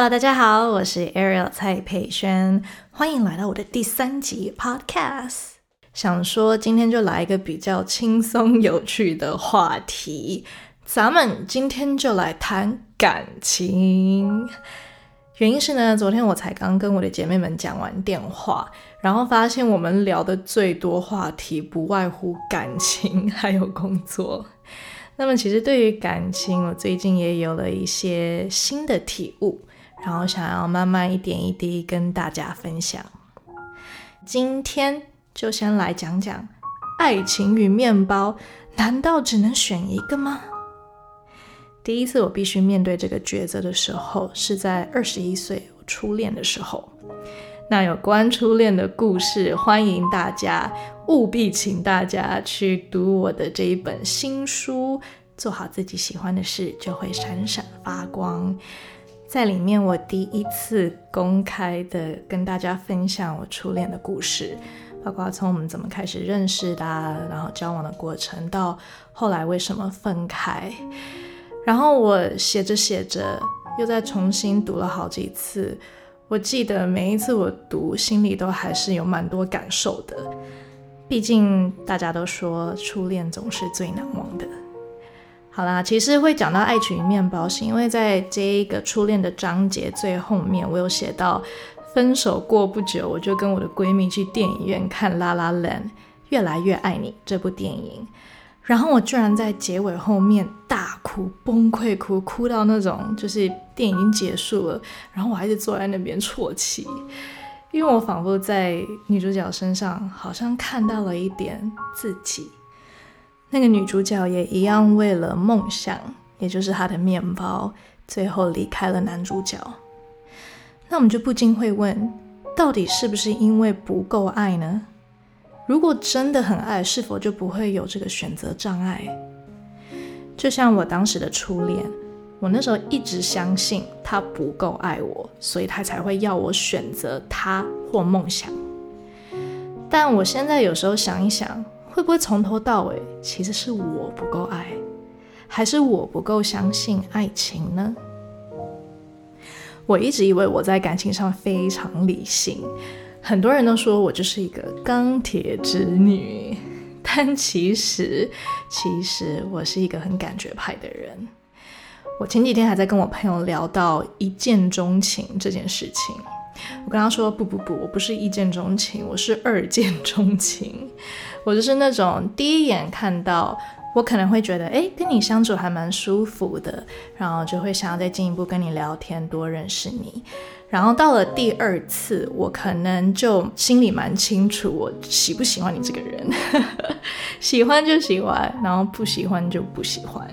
Hello，大家好，我是 Ariel 蔡佩轩，欢迎来到我的第三集 Podcast。想说今天就来一个比较轻松有趣的话题，咱们今天就来谈感情。原因是呢，昨天我才刚跟我的姐妹们讲完电话，然后发现我们聊的最多话题不外乎感情还有工作。那么其实对于感情，我最近也有了一些新的体悟。然后想要慢慢一点一滴跟大家分享。今天就先来讲讲爱情与面包，难道只能选一个吗？第一次我必须面对这个抉择的时候，是在二十一岁初恋的时候。那有关初恋的故事，欢迎大家务必请大家去读我的这一本新书。做好自己喜欢的事，就会闪闪发光。在里面，我第一次公开的跟大家分享我初恋的故事，包括从我们怎么开始认识的，然后交往的过程，到后来为什么分开。然后我写着写着，又再重新读了好几次。我记得每一次我读，心里都还是有蛮多感受的。毕竟大家都说，初恋总是最难忘的。好啦，其实会讲到爱情与面包，是因为在这一个初恋的章节最后面，我有写到分手过不久，我就跟我的闺蜜去电影院看《La La Land》，越来越爱你这部电影。然后我居然在结尾后面大哭，崩溃哭，哭到那种就是电影已经结束了，然后我还是坐在那边啜泣，因为我仿佛在女主角身上好像看到了一点自己。那个女主角也一样，为了梦想，也就是她的面包，最后离开了男主角。那我们就不禁会问，到底是不是因为不够爱呢？如果真的很爱，是否就不会有这个选择障碍？就像我当时的初恋，我那时候一直相信他不够爱我，所以他才会要我选择他或梦想。但我现在有时候想一想。会不会从头到尾其实是我不够爱，还是我不够相信爱情呢？我一直以为我在感情上非常理性，很多人都说我就是一个钢铁直女，但其实，其实我是一个很感觉派的人。我前几天还在跟我朋友聊到一见钟情这件事情。我跟他说：“不不不，我不是一见钟情，我是二见钟情。我就是那种第一眼看到，我可能会觉得，哎，跟你相处还蛮舒服的，然后就会想要再进一步跟你聊天，多认识你。然后到了第二次，我可能就心里蛮清楚，我喜不喜欢你这个人，喜欢就喜欢，然后不喜欢就不喜欢。”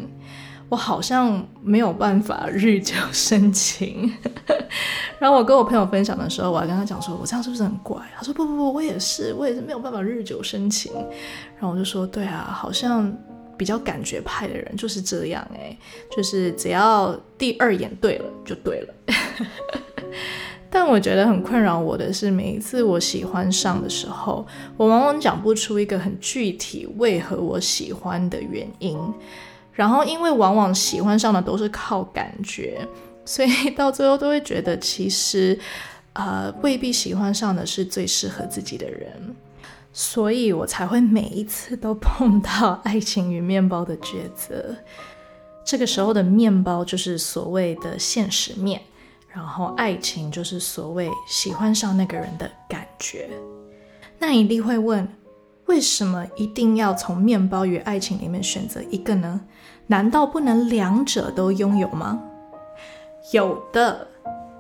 我好像没有办法日久生情，然后我跟我朋友分享的时候，我还跟他讲说，我这样是不是很怪？他说不不不，我也是，我也是没有办法日久生情。然后我就说，对啊，好像比较感觉派的人就是这样哎，就是只要第二眼对了就对了。但我觉得很困扰我的是，每一次我喜欢上的时候，我往往讲不出一个很具体为何我喜欢的原因。然后，因为往往喜欢上的都是靠感觉，所以到最后都会觉得，其实，呃，未必喜欢上的是最适合自己的人，所以我才会每一次都碰到爱情与面包的抉择。这个时候的面包就是所谓的现实面，然后爱情就是所谓喜欢上那个人的感觉。那一定会问。为什么一定要从面包与爱情里面选择一个呢？难道不能两者都拥有吗？有的，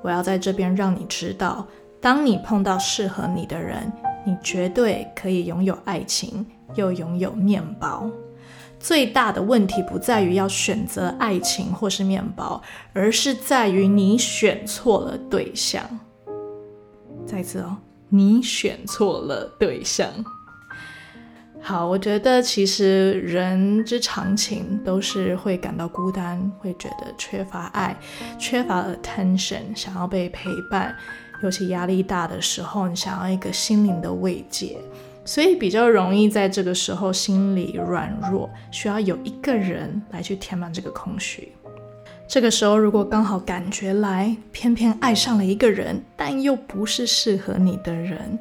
我要在这边让你知道，当你碰到适合你的人，你绝对可以拥有爱情，又拥有面包。最大的问题不在于要选择爱情或是面包，而是在于你选错了对象。再次哦，你选错了对象。好，我觉得其实人之常情都是会感到孤单，会觉得缺乏爱，缺乏 attention，想要被陪伴，尤其压力大的时候，你想要一个心灵的慰藉，所以比较容易在这个时候心里软弱，需要有一个人来去填满这个空虚。这个时候，如果刚好感觉来，偏偏爱上了一个人，但又不是适合你的人，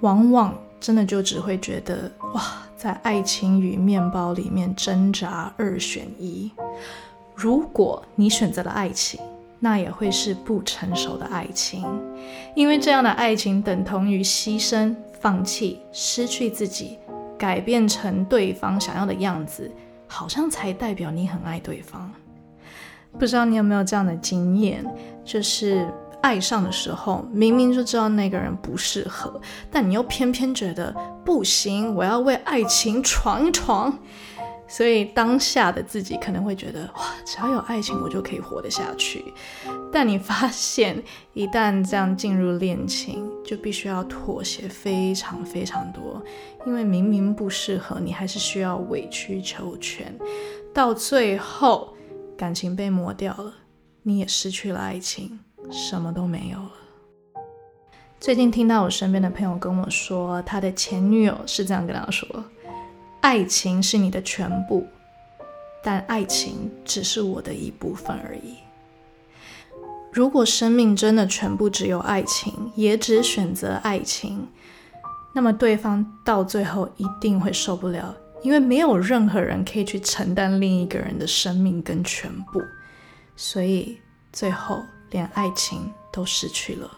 往往真的就只会觉得哇，在爱情与面包里面挣扎二选一。如果你选择了爱情，那也会是不成熟的爱情，因为这样的爱情等同于牺牲、放弃、失去自己，改变成对方想要的样子，好像才代表你很爱对方。不知道你有没有这样的经验，就是爱上的时候，明明就知道那个人不适合，但你又偏偏觉得不行，我要为爱情闯一闯。所以当下的自己可能会觉得，哇，只要有爱情，我就可以活得下去。但你发现，一旦这样进入恋情，就必须要妥协非常非常多，因为明明不适合，你还是需要委曲求全，到最后。感情被磨掉了，你也失去了爱情，什么都没有了。最近听到我身边的朋友跟我说，他的前女友是这样跟他说：“爱情是你的全部，但爱情只是我的一部分而已。”如果生命真的全部只有爱情，也只选择爱情，那么对方到最后一定会受不了。因为没有任何人可以去承担另一个人的生命跟全部，所以最后连爱情都失去了。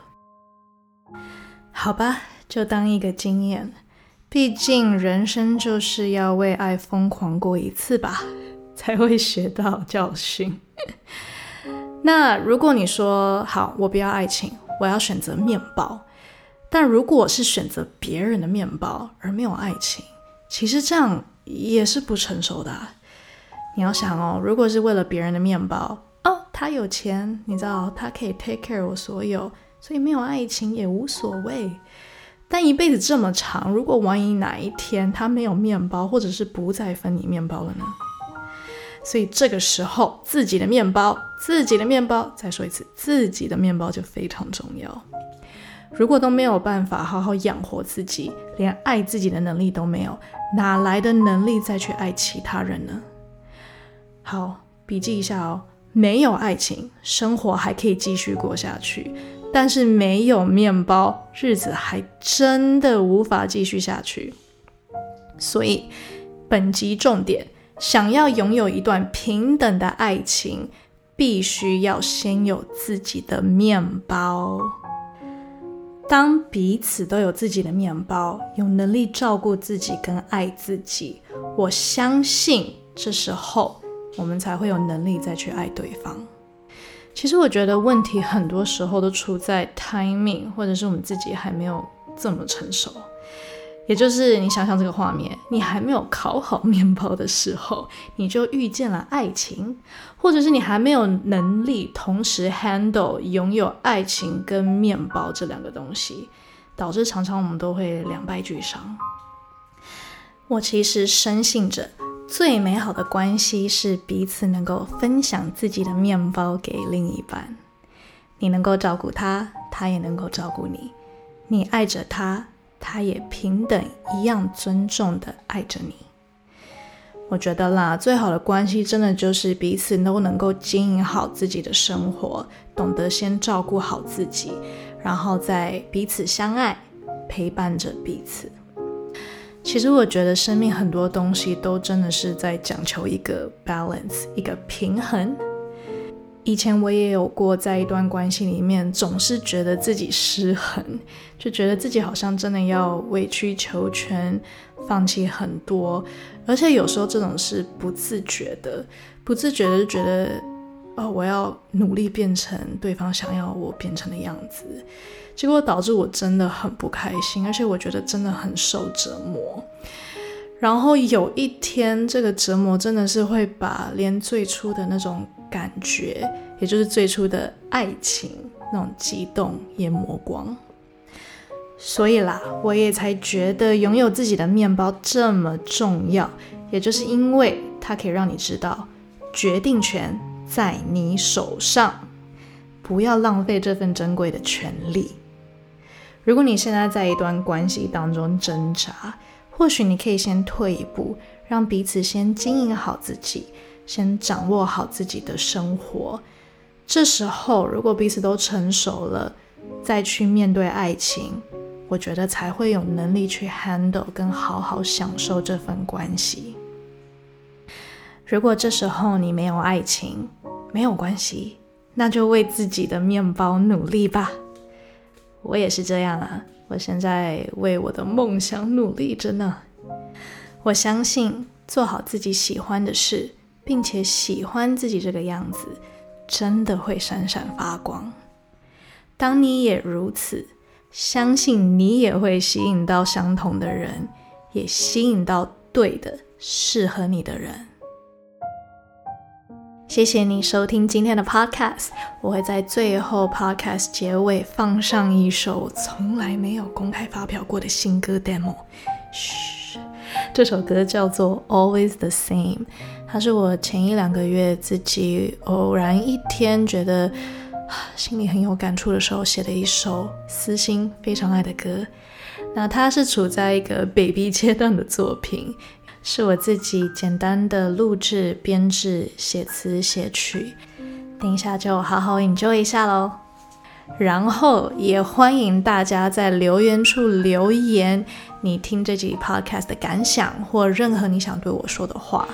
好吧，就当一个经验，毕竟人生就是要为爱疯狂过一次吧，才会学到教训。那如果你说好，我不要爱情，我要选择面包，但如果是选择别人的面包而没有爱情。其实这样也是不成熟的。你要想哦，如果是为了别人的面包，他有钱，你知道他可以 take care 我所有，所以没有爱情也无所谓。但一辈子这么长，如果万一哪一天他没有面包，或者是不再分你面包了呢？所以这个时候，自己的面包，自己的面包，再说一次，自己的面包就非常重要。如果都没有办法好好养活自己，连爱自己的能力都没有，哪来的能力再去爱其他人呢？好，笔记一下哦。没有爱情，生活还可以继续过下去；但是没有面包，日子还真的无法继续下去。所以，本集重点：想要拥有一段平等的爱情，必须要先有自己的面包。当彼此都有自己的面包，有能力照顾自己跟爱自己，我相信这时候我们才会有能力再去爱对方。其实我觉得问题很多时候都出在 timing，或者是我们自己还没有这么成熟。也就是你想想这个画面，你还没有烤好面包的时候，你就遇见了爱情，或者是你还没有能力同时 handle 拥有爱情跟面包这两个东西，导致常常我们都会两败俱伤。我其实深信着，最美好的关系是彼此能够分享自己的面包给另一半，你能够照顾他，他也能够照顾你，你爱着他。他也平等一样尊重的爱着你。我觉得啦，最好的关系真的就是彼此都能够经营好自己的生活，懂得先照顾好自己，然后再彼此相爱，陪伴着彼此。其实我觉得生命很多东西都真的是在讲求一个 balance，一个平衡。以前我也有过，在一段关系里面，总是觉得自己失衡，就觉得自己好像真的要委曲求全，放弃很多，而且有时候这种是不自觉的，不自觉的就觉得，哦，我要努力变成对方想要我变成的样子，结果导致我真的很不开心，而且我觉得真的很受折磨。然后有一天，这个折磨真的是会把连最初的那种。感觉，也就是最初的爱情那种激动也磨光，所以啦，我也才觉得拥有自己的面包这么重要，也就是因为它可以让你知道，决定权在你手上，不要浪费这份珍贵的权利。如果你现在在一段关系当中挣扎，或许你可以先退一步，让彼此先经营好自己。先掌握好自己的生活。这时候，如果彼此都成熟了，再去面对爱情，我觉得才会有能力去 handle 跟好好享受这份关系。如果这时候你没有爱情，没有关系，那就为自己的面包努力吧。我也是这样啊，我现在为我的梦想努力着呢。我相信做好自己喜欢的事，并且喜欢自己这个样子。真的会闪闪发光。当你也如此，相信你也会吸引到相同的人，也吸引到对的、适合你的人。谢谢你收听今天的 Podcast，我会在最后 Podcast 结尾放上一首从来没有公开发表过的新歌 demo。嘘，这首歌叫做 Always the Same。它是我前一两个月自己偶然一天觉得 心里很有感触的时候写的一首私心非常爱的歌。那它是处在一个 baby 阶段的作品，是我自己简单的录制、编制、写词、写曲。等一下就好好 enjoy 一下喽。然后也欢迎大家在留言处留言，你听这集 podcast 的感想或任何你想对我说的话。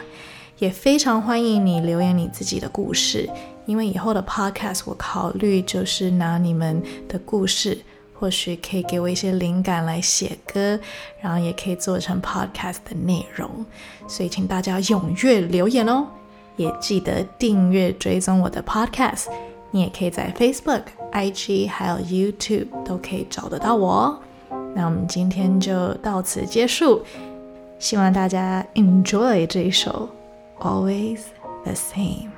也非常欢迎你留言你自己的故事，因为以后的 podcast 我考虑就是拿你们的故事，或许可以给我一些灵感来写歌，然后也可以做成 podcast 的内容。所以请大家踊跃留言哦，也记得订阅追踪我的 podcast。你也可以在 Facebook、IG 还有 YouTube 都可以找得到我哦。那我们今天就到此结束，希望大家 enjoy 这一首。always the same.